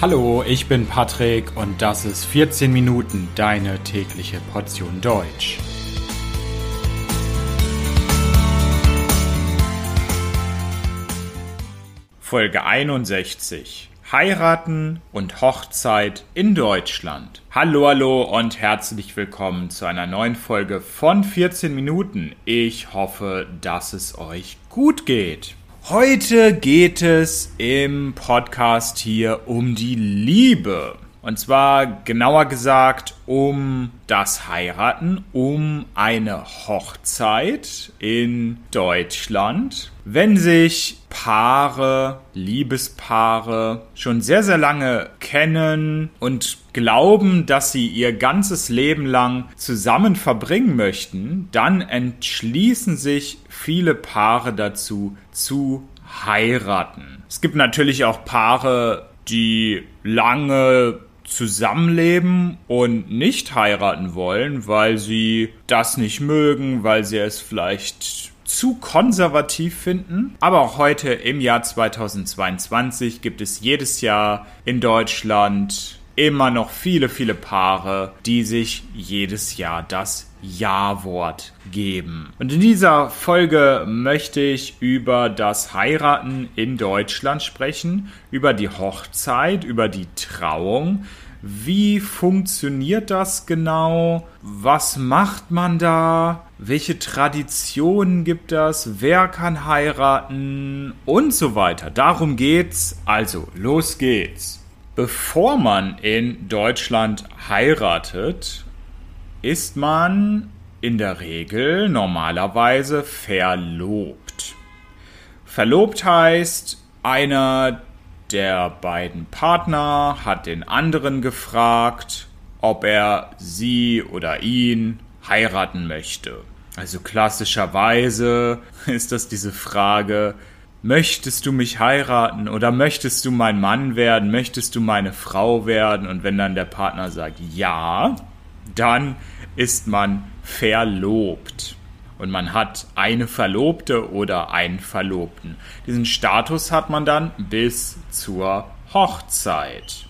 Hallo, ich bin Patrick und das ist 14 Minuten deine tägliche Portion Deutsch. Folge 61 Heiraten und Hochzeit in Deutschland. Hallo, hallo und herzlich willkommen zu einer neuen Folge von 14 Minuten. Ich hoffe, dass es euch gut geht. Heute geht es im Podcast hier um die Liebe. Und zwar genauer gesagt um das Heiraten, um eine Hochzeit in Deutschland. Wenn sich Paare, Liebespaare schon sehr, sehr lange kennen und glauben, dass sie ihr ganzes Leben lang zusammen verbringen möchten, dann entschließen sich viele Paare dazu zu heiraten. Es gibt natürlich auch Paare, die lange zusammenleben und nicht heiraten wollen, weil sie das nicht mögen, weil sie es vielleicht zu konservativ finden. Aber auch heute im Jahr 2022 gibt es jedes Jahr in Deutschland immer noch viele, viele Paare, die sich jedes Jahr das ja-Wort geben. Und in dieser Folge möchte ich über das Heiraten in Deutschland sprechen, über die Hochzeit, über die Trauung. Wie funktioniert das genau? Was macht man da? Welche Traditionen gibt das? Wer kann heiraten? Und so weiter. Darum geht's. Also, los geht's. Bevor man in Deutschland heiratet, ist man in der Regel normalerweise verlobt. Verlobt heißt, einer der beiden Partner hat den anderen gefragt, ob er sie oder ihn heiraten möchte. Also klassischerweise ist das diese Frage, möchtest du mich heiraten oder möchtest du mein Mann werden, möchtest du meine Frau werden? Und wenn dann der Partner sagt ja, dann ist man verlobt. Und man hat eine Verlobte oder einen Verlobten. Diesen Status hat man dann bis zur Hochzeit.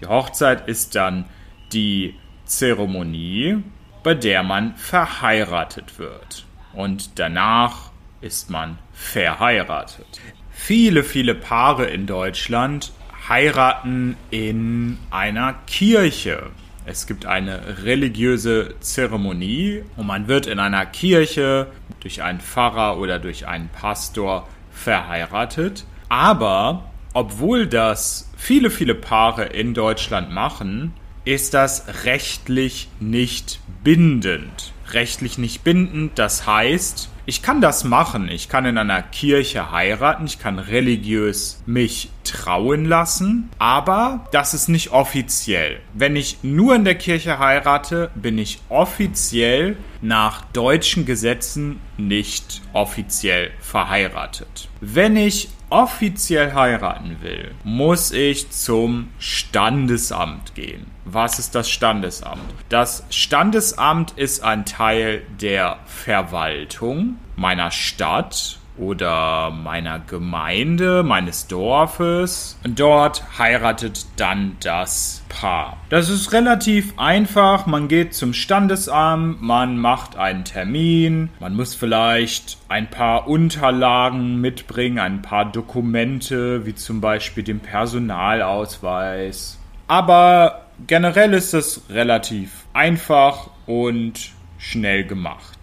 Die Hochzeit ist dann die Zeremonie, bei der man verheiratet wird. Und danach ist man verheiratet. Viele, viele Paare in Deutschland heiraten in einer Kirche. Es gibt eine religiöse Zeremonie und man wird in einer Kirche durch einen Pfarrer oder durch einen Pastor verheiratet. Aber obwohl das viele, viele Paare in Deutschland machen, ist das rechtlich nicht bindend. Rechtlich nicht bindend, das heißt, ich kann das machen. Ich kann in einer Kirche heiraten, ich kann religiös mich trauen lassen, aber das ist nicht offiziell. Wenn ich nur in der Kirche heirate, bin ich offiziell nach deutschen Gesetzen nicht offiziell verheiratet. Wenn ich offiziell heiraten will, muss ich zum Standesamt gehen. Was ist das Standesamt? Das Standesamt ist ein Teil der Verwaltung meiner Stadt oder meiner Gemeinde, meines Dorfes. Und dort heiratet dann das Paar. Das ist relativ einfach. Man geht zum Standesamt, man macht einen Termin, man muss vielleicht ein paar Unterlagen mitbringen, ein paar Dokumente, wie zum Beispiel den Personalausweis. Aber generell ist es relativ einfach und schnell gemacht.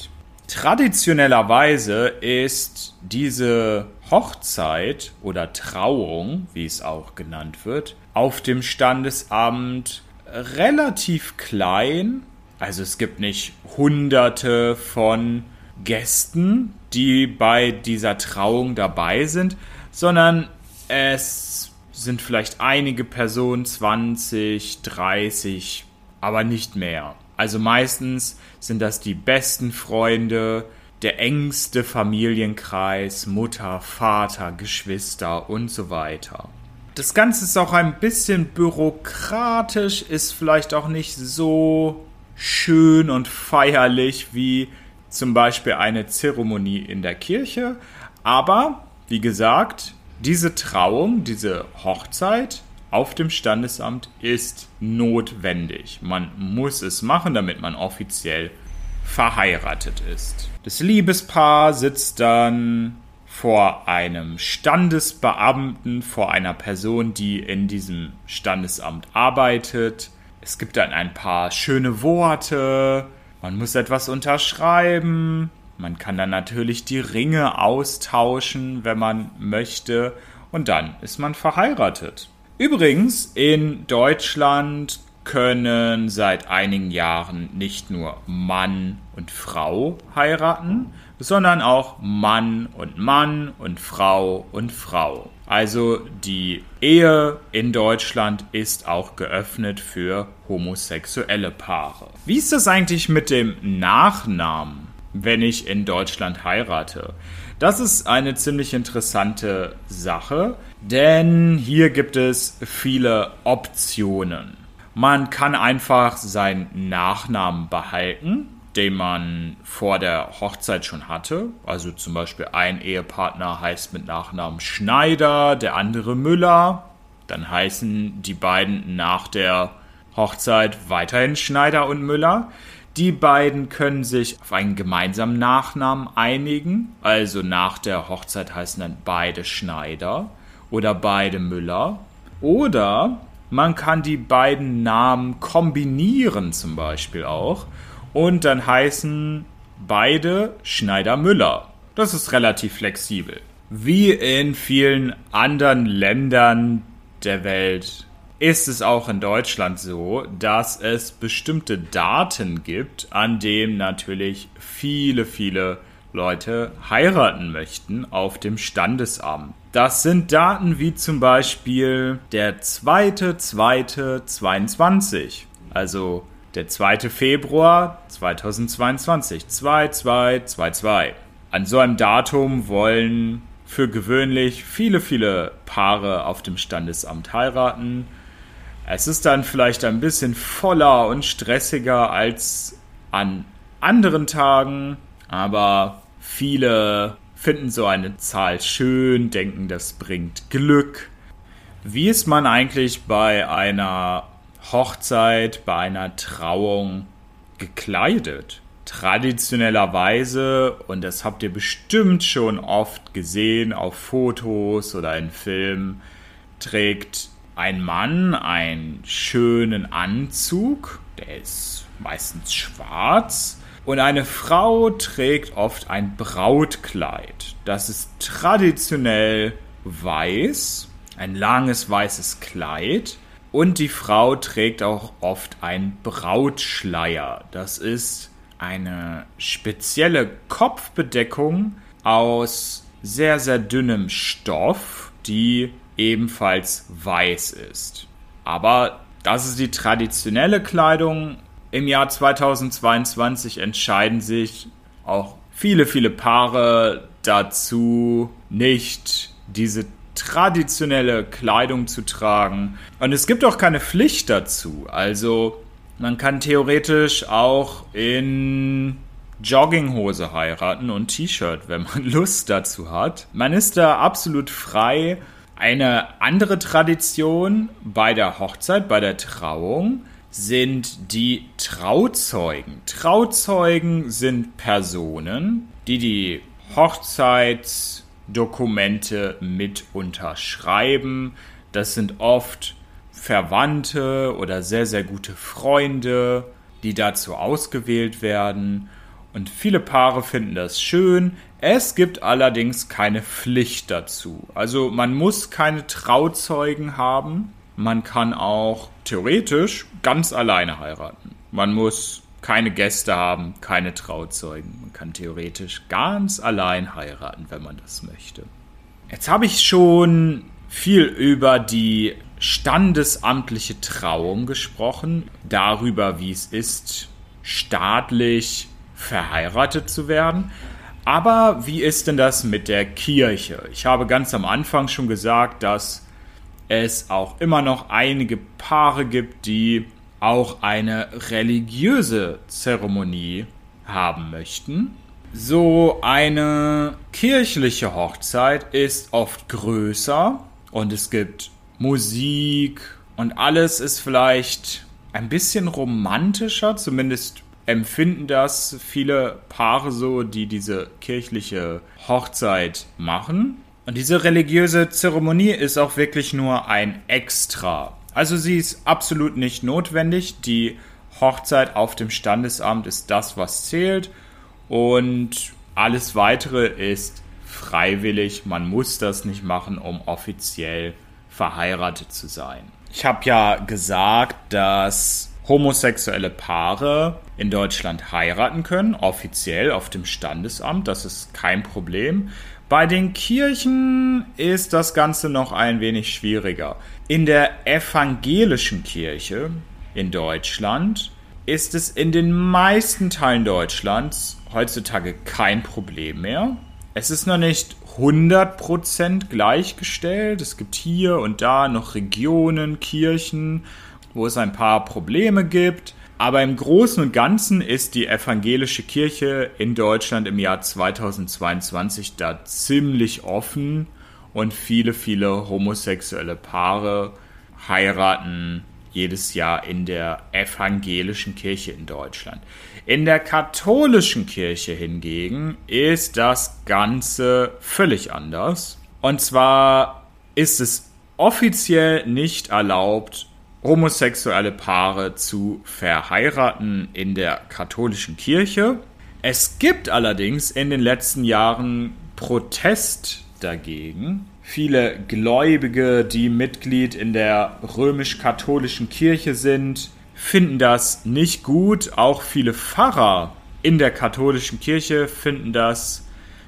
Traditionellerweise ist diese Hochzeit oder Trauung, wie es auch genannt wird, auf dem Standesamt relativ klein. Also es gibt nicht hunderte von Gästen, die bei dieser Trauung dabei sind, sondern es sind vielleicht einige Personen, 20, 30, aber nicht mehr. Also meistens sind das die besten Freunde, der engste Familienkreis, Mutter, Vater, Geschwister und so weiter. Das Ganze ist auch ein bisschen bürokratisch, ist vielleicht auch nicht so schön und feierlich wie zum Beispiel eine Zeremonie in der Kirche. Aber, wie gesagt, diese Trauung, diese Hochzeit auf dem Standesamt ist notwendig. Man muss es machen, damit man offiziell verheiratet ist. Das Liebespaar sitzt dann vor einem Standesbeamten, vor einer Person, die in diesem Standesamt arbeitet. Es gibt dann ein paar schöne Worte, man muss etwas unterschreiben, man kann dann natürlich die Ringe austauschen, wenn man möchte, und dann ist man verheiratet. Übrigens, in Deutschland können seit einigen Jahren nicht nur Mann und Frau heiraten, sondern auch Mann und Mann und Frau und Frau. Also die Ehe in Deutschland ist auch geöffnet für homosexuelle Paare. Wie ist das eigentlich mit dem Nachnamen, wenn ich in Deutschland heirate? Das ist eine ziemlich interessante Sache, denn hier gibt es viele Optionen. Man kann einfach seinen Nachnamen behalten, den man vor der Hochzeit schon hatte. Also zum Beispiel ein Ehepartner heißt mit Nachnamen Schneider, der andere Müller. Dann heißen die beiden nach der Hochzeit weiterhin Schneider und Müller. Die beiden können sich auf einen gemeinsamen Nachnamen einigen. Also nach der Hochzeit heißen dann beide Schneider oder beide Müller. Oder man kann die beiden Namen kombinieren zum Beispiel auch. Und dann heißen beide Schneider-Müller. Das ist relativ flexibel. Wie in vielen anderen Ländern der Welt ist es auch in Deutschland so, dass es bestimmte Daten gibt, an denen natürlich viele, viele Leute heiraten möchten auf dem Standesamt. Das sind Daten wie zum Beispiel der 2.2.22, also der 2. Februar 2022, 2222. An so einem Datum wollen für gewöhnlich viele, viele Paare auf dem Standesamt heiraten. Es ist dann vielleicht ein bisschen voller und stressiger als an anderen Tagen, aber Viele finden so eine Zahl schön, denken, das bringt Glück. Wie ist man eigentlich bei einer Hochzeit, bei einer Trauung gekleidet? Traditionellerweise, und das habt ihr bestimmt schon oft gesehen auf Fotos oder in Filmen, trägt ein Mann einen schönen Anzug, der ist meistens schwarz und eine Frau trägt oft ein Brautkleid. Das ist traditionell weiß, ein langes weißes Kleid. Und die Frau trägt auch oft ein Brautschleier. Das ist eine spezielle Kopfbedeckung aus sehr, sehr dünnem Stoff, die ebenfalls weiß ist. Aber das ist die traditionelle Kleidung im Jahr 2022 entscheiden sich auch viele, viele Paare dazu, nicht diese traditionelle Kleidung zu tragen. Und es gibt auch keine Pflicht dazu. Also man kann theoretisch auch in Jogginghose heiraten und T-Shirt, wenn man Lust dazu hat. Man ist da absolut frei. Eine andere Tradition bei der Hochzeit, bei der Trauung, sind die Trauzeugen. Trauzeugen sind Personen, die die Hochzeitsdokumente mit unterschreiben. Das sind oft Verwandte oder sehr, sehr gute Freunde, die dazu ausgewählt werden. Und viele Paare finden das schön. Es gibt allerdings keine Pflicht dazu. Also man muss keine Trauzeugen haben. Man kann auch theoretisch ganz alleine heiraten. Man muss keine Gäste haben, keine Trauzeugen. Man kann theoretisch ganz allein heiraten, wenn man das möchte. Jetzt habe ich schon viel über die standesamtliche Trauung gesprochen, darüber, wie es ist, staatlich verheiratet zu werden. Aber wie ist denn das mit der Kirche? Ich habe ganz am Anfang schon gesagt, dass es auch immer noch einige Paare gibt, die auch eine religiöse Zeremonie haben möchten. So eine kirchliche Hochzeit ist oft größer und es gibt Musik und alles ist vielleicht ein bisschen romantischer, zumindest empfinden das viele Paare so, die diese kirchliche Hochzeit machen. Und diese religiöse Zeremonie ist auch wirklich nur ein Extra. Also sie ist absolut nicht notwendig. Die Hochzeit auf dem Standesamt ist das, was zählt. Und alles weitere ist freiwillig. Man muss das nicht machen, um offiziell verheiratet zu sein. Ich habe ja gesagt, dass homosexuelle Paare in Deutschland heiraten können, offiziell auf dem Standesamt. Das ist kein Problem. Bei den Kirchen ist das Ganze noch ein wenig schwieriger. In der evangelischen Kirche in Deutschland ist es in den meisten Teilen Deutschlands heutzutage kein Problem mehr. Es ist noch nicht 100% gleichgestellt. Es gibt hier und da noch Regionen, Kirchen, wo es ein paar Probleme gibt. Aber im Großen und Ganzen ist die evangelische Kirche in Deutschland im Jahr 2022 da ziemlich offen und viele, viele homosexuelle Paare heiraten jedes Jahr in der evangelischen Kirche in Deutschland. In der katholischen Kirche hingegen ist das Ganze völlig anders. Und zwar ist es offiziell nicht erlaubt, homosexuelle Paare zu verheiraten in der katholischen Kirche. Es gibt allerdings in den letzten Jahren Protest dagegen. Viele Gläubige, die Mitglied in der römisch-katholischen Kirche sind, finden das nicht gut. Auch viele Pfarrer in der katholischen Kirche finden das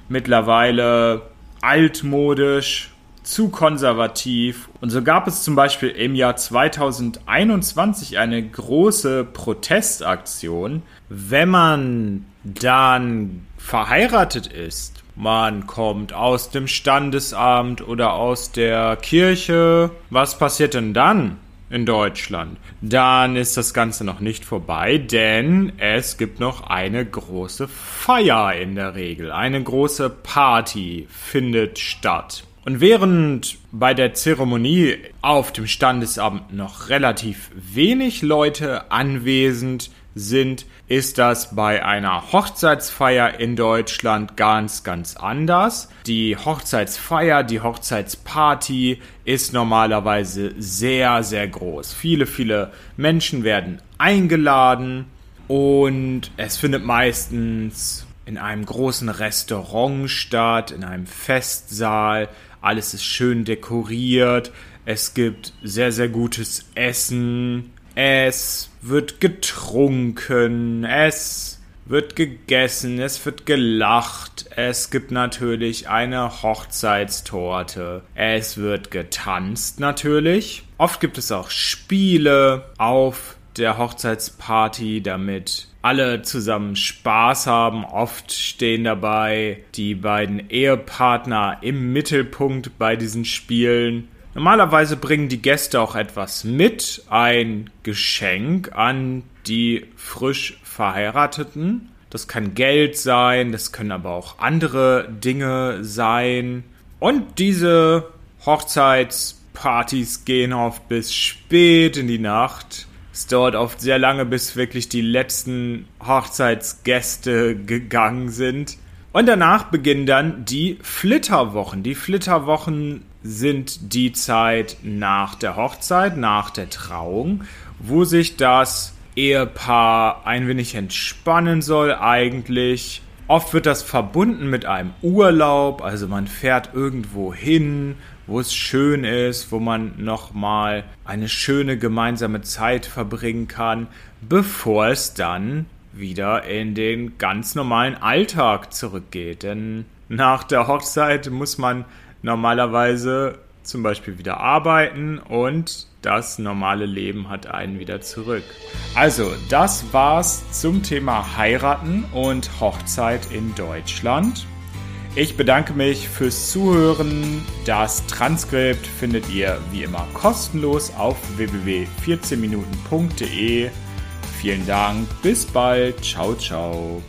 mittlerweile altmodisch zu konservativ. Und so gab es zum Beispiel im Jahr 2021 eine große Protestaktion. Wenn man dann verheiratet ist, man kommt aus dem Standesamt oder aus der Kirche, was passiert denn dann? in Deutschland, dann ist das Ganze noch nicht vorbei, denn es gibt noch eine große Feier in der Regel. Eine große Party findet statt. Und während bei der Zeremonie auf dem Standesamt noch relativ wenig Leute anwesend sind, ist das bei einer Hochzeitsfeier in Deutschland ganz, ganz anders. Die Hochzeitsfeier, die Hochzeitsparty ist normalerweise sehr, sehr groß. Viele, viele Menschen werden eingeladen und es findet meistens in einem großen Restaurant statt, in einem Festsaal alles ist schön dekoriert. Es gibt sehr, sehr gutes Essen. Es wird getrunken. Es wird gegessen. Es wird gelacht. Es gibt natürlich eine Hochzeitstorte. Es wird getanzt natürlich. Oft gibt es auch Spiele auf der Hochzeitsparty, damit alle zusammen Spaß haben. Oft stehen dabei die beiden Ehepartner im Mittelpunkt bei diesen Spielen. Normalerweise bringen die Gäste auch etwas mit, ein Geschenk an die frisch Verheirateten. Das kann Geld sein, das können aber auch andere Dinge sein. Und diese Hochzeitspartys gehen oft bis spät in die Nacht. Es dauert oft sehr lange, bis wirklich die letzten Hochzeitsgäste gegangen sind. Und danach beginnen dann die Flitterwochen. Die Flitterwochen sind die Zeit nach der Hochzeit, nach der Trauung, wo sich das Ehepaar ein wenig entspannen soll eigentlich. Oft wird das verbunden mit einem Urlaub, also man fährt irgendwo hin, wo es schön ist, wo man nochmal eine schöne gemeinsame Zeit verbringen kann, bevor es dann wieder in den ganz normalen Alltag zurückgeht. Denn nach der Hochzeit muss man normalerweise zum Beispiel wieder arbeiten und das normale Leben hat einen wieder zurück. Also, das war's zum Thema Heiraten und Hochzeit in Deutschland. Ich bedanke mich fürs Zuhören. Das Transkript findet ihr wie immer kostenlos auf www.14minuten.de. Vielen Dank, bis bald, ciao, ciao.